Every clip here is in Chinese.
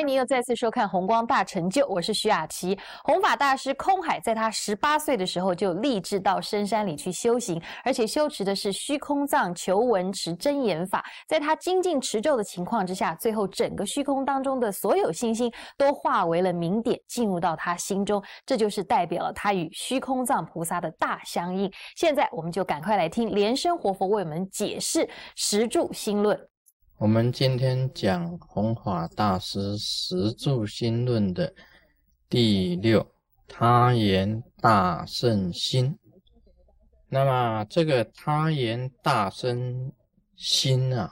欢迎您又再次收看《红光大成就》，我是徐雅琪。弘法大师空海在他十八岁的时候就立志到深山里去修行，而且修持的是虚空藏求闻持真言法。在他精进持咒的情况之下，最后整个虚空当中的所有星星都化为了明点，进入到他心中。这就是代表了他与虚空藏菩萨的大相应。现在我们就赶快来听莲生活佛为我们解释十住心论。我们今天讲弘法大师十住心论的第六他言大圣心。那么这个他言大圣心啊，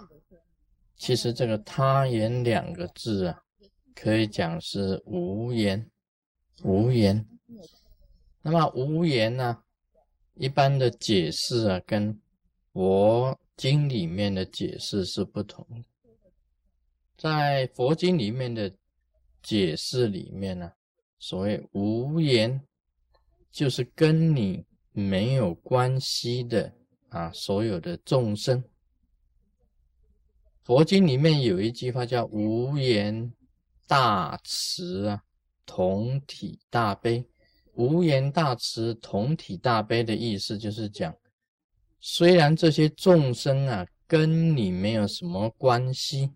其实这个他言两个字啊，可以讲是无言，无言。那么无言呢，一般的解释啊，跟佛。经里面的解释是不同的，在佛经里面的解释里面呢，所谓无言，就是跟你没有关系的啊，所有的众生。佛经里面有一句话叫“无言大慈啊，同体大悲”。无言大慈，同体大悲的意思就是讲。虽然这些众生啊跟你没有什么关系，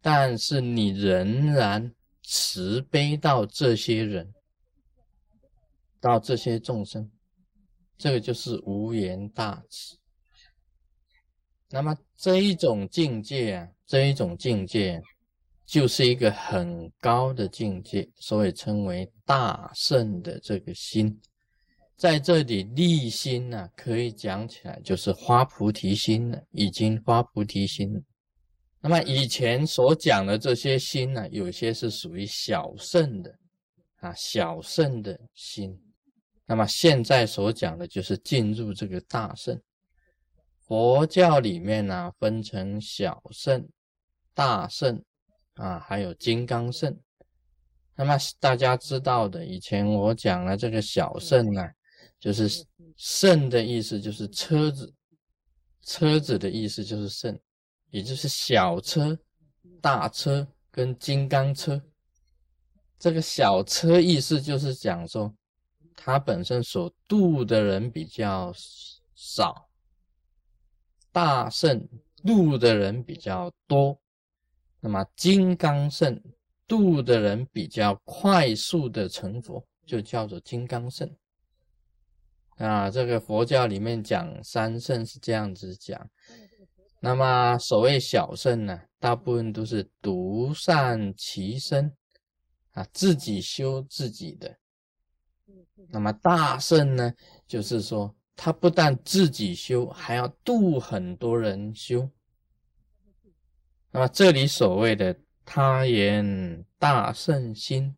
但是你仍然慈悲到这些人，到这些众生，这个就是无言大慈。那么这一种境界啊，这一种境界，就是一个很高的境界，所以称为大圣的这个心。在这里立心呢，可以讲起来就是发菩提心了，已经发菩提心了。那么以前所讲的这些心呢，有些是属于小圣的啊，小圣的心。那么现在所讲的就是进入这个大圣。佛教里面呢，分成小圣、大圣啊，还有金刚圣。那么大家知道的，以前我讲了这个小圣呢。就是圣的意思，就是车子，车子的意思就是圣，也就是小车、大车跟金刚车。这个小车意思就是讲说，它本身所度的人比较少，大圣度的人比较多，那么金刚圣度的人比较快速的成佛，就叫做金刚圣。啊，这个佛教里面讲三圣是这样子讲，那么所谓小圣呢，大部分都是独善其身啊，自己修自己的。那么大圣呢，就是说他不但自己修，还要度很多人修。那么这里所谓的他言大圣心。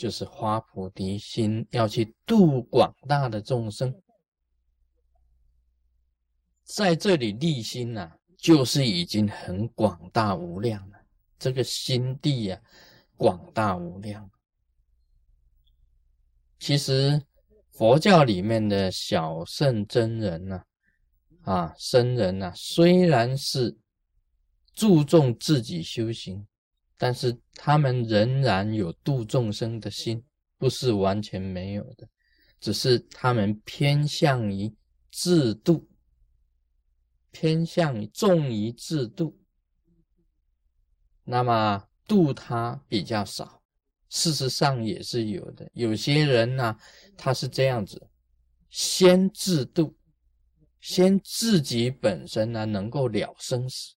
就是花菩提心，要去度广大的众生，在这里立心呐，就是已经很广大无量了。这个心地呀，广大无量。其实佛教里面的小圣真人呐，啊，僧人呐，虽然是注重自己修行。但是他们仍然有度众生的心，不是完全没有的，只是他们偏向于自度，偏向于重于自度，那么度他比较少。事实上也是有的，有些人呢，他是这样子，先自度，先自己本身呢能够了生死，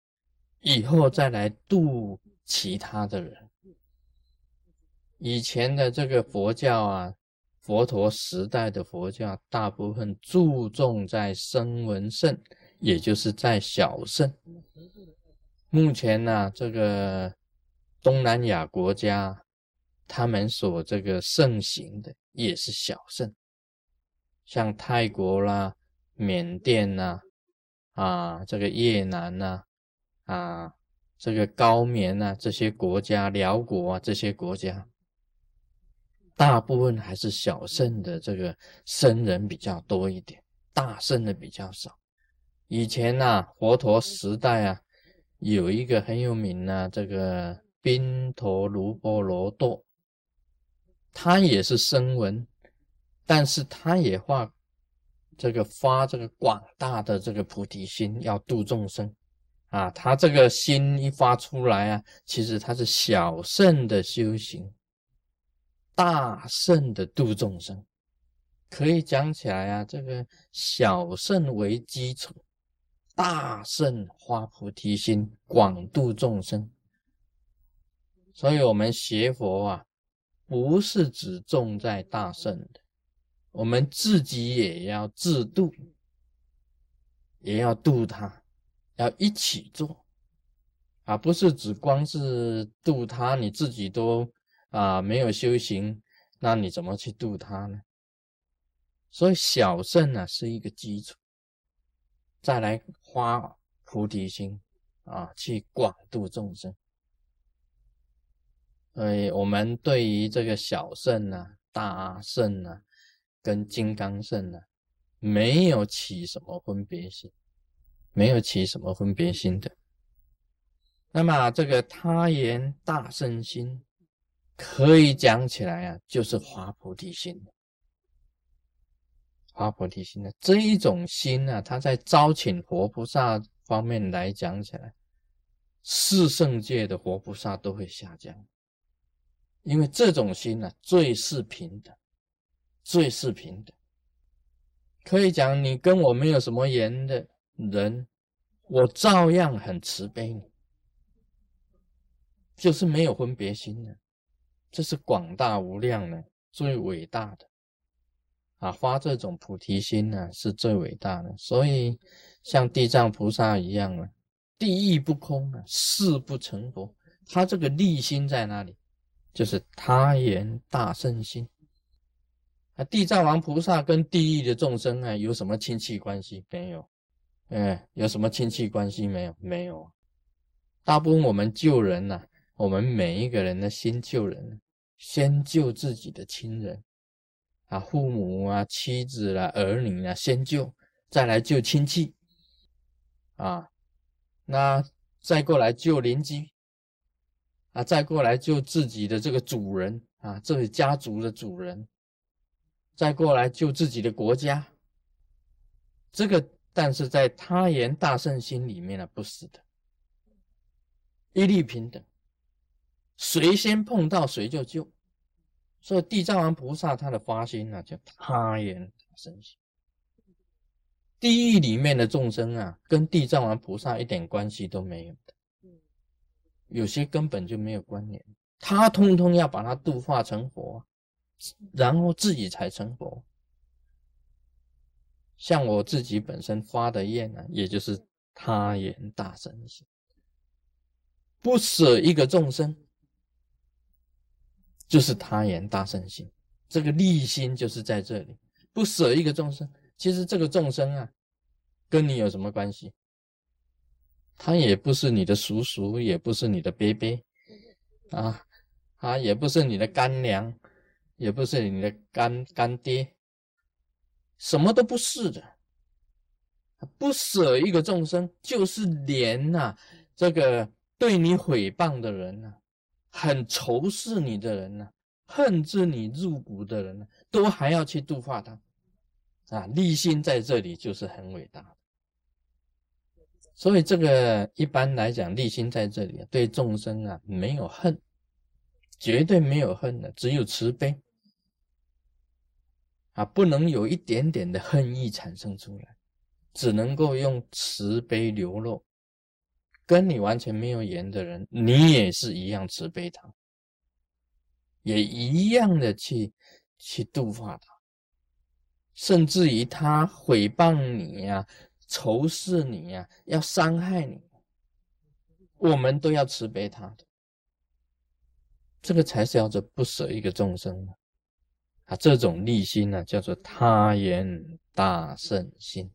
以后再来度。其他的人，以前的这个佛教啊，佛陀时代的佛教，大部分注重在声闻圣，也就是在小圣。目前呢，这个东南亚国家，他们所这个盛行的也是小圣，像泰国啦、缅甸呐，啊，这个越南呐，啊。这个高棉啊，这些国家，辽国啊，这些国家，大部分还是小圣的这个僧人比较多一点，大圣的比较少。以前呐，佛陀时代啊，有一个很有名的这个宾陀卢波罗多，他也是声闻，但是他也画这个发这个广大的这个菩提心，要度众生啊。他这个心一发出来啊，其实他是小圣的修行，大圣的度众生。可以讲起来啊，这个小圣为基础，大圣发菩提心，广度众生。所以，我们学佛啊，不是只重在大圣的，我们自己也要自度，也要度他，要一起做啊，不是只光是度他，你自己都啊没有修行，那你怎么去度他呢？所以小圣呢是一个基础，再来花菩提心啊，去广度众生。所以我们对于这个小圣呢、大圣呢，跟金刚圣呢，没有起什么分别心，没有起什么分别心的。那么这个他言大圣心，可以讲起来啊，就是华菩提心。华菩提心的这一种心呢，它在招请活菩萨方面来讲起来，四圣界的活菩萨都会下降，因为这种心呢，最是平等，最是平等。可以讲，你跟我没有什么缘的人，我照样很慈悲你，就是没有分别心的，这是广大无量的，最伟大的。啊，发这种菩提心呢，是最伟大的。所以，像地藏菩萨一样啊，地狱不空啊，誓不成佛。他这个立心在哪里？就是他言大圣心。啊，地藏王菩萨跟地狱的众生啊，有什么亲戚关系？没有。哎，有什么亲戚关系没有？没有。大部分我们救人呐，我们每一个人的先救人，先救自己的亲人。啊，父母啊，妻子啦，儿女啊，先救，再来救亲戚，啊，那再过来救邻居，啊，再过来救自己的这个主人啊，这个家族的主人，再过来救自己的国家。这个，但是在他言大圣心里面呢，不是的，一律平等，谁先碰到谁就救。所以地藏王菩萨他的发心啊，叫他言大圣心。地狱里面的众生啊，跟地藏王菩萨一点关系都没有的，有些根本就没有关联。他通通要把它度化成佛，然后自己才成佛。像我自己本身发的愿呢，也就是他言大圣心，不舍一个众生。就是他言大圣心，这个立心就是在这里，不舍一个众生。其实这个众生啊，跟你有什么关系？他也不是你的叔叔，也不是你的伯伯，啊啊，也不是你的干娘，也不是你的干干爹，什么都不是的。不舍一个众生，就是连呐这个对你诽谤的人呐。很仇视你的人呢，恨之你入骨的人呢，都还要去度化他，啊，立心在这里就是很伟大。所以这个一般来讲，立心在这里对众生啊没有恨，绝对没有恨的，只有慈悲啊，不能有一点点的恨意产生出来，只能够用慈悲流露。跟你完全没有缘的人，你也是一样慈悲他，也一样的去去度化他，甚至于他诽谤你呀、仇视你呀、要伤害你，我们都要慈悲他的。这个才是叫做不舍一个众生啊！啊这种立心呢，叫做他言大圣心。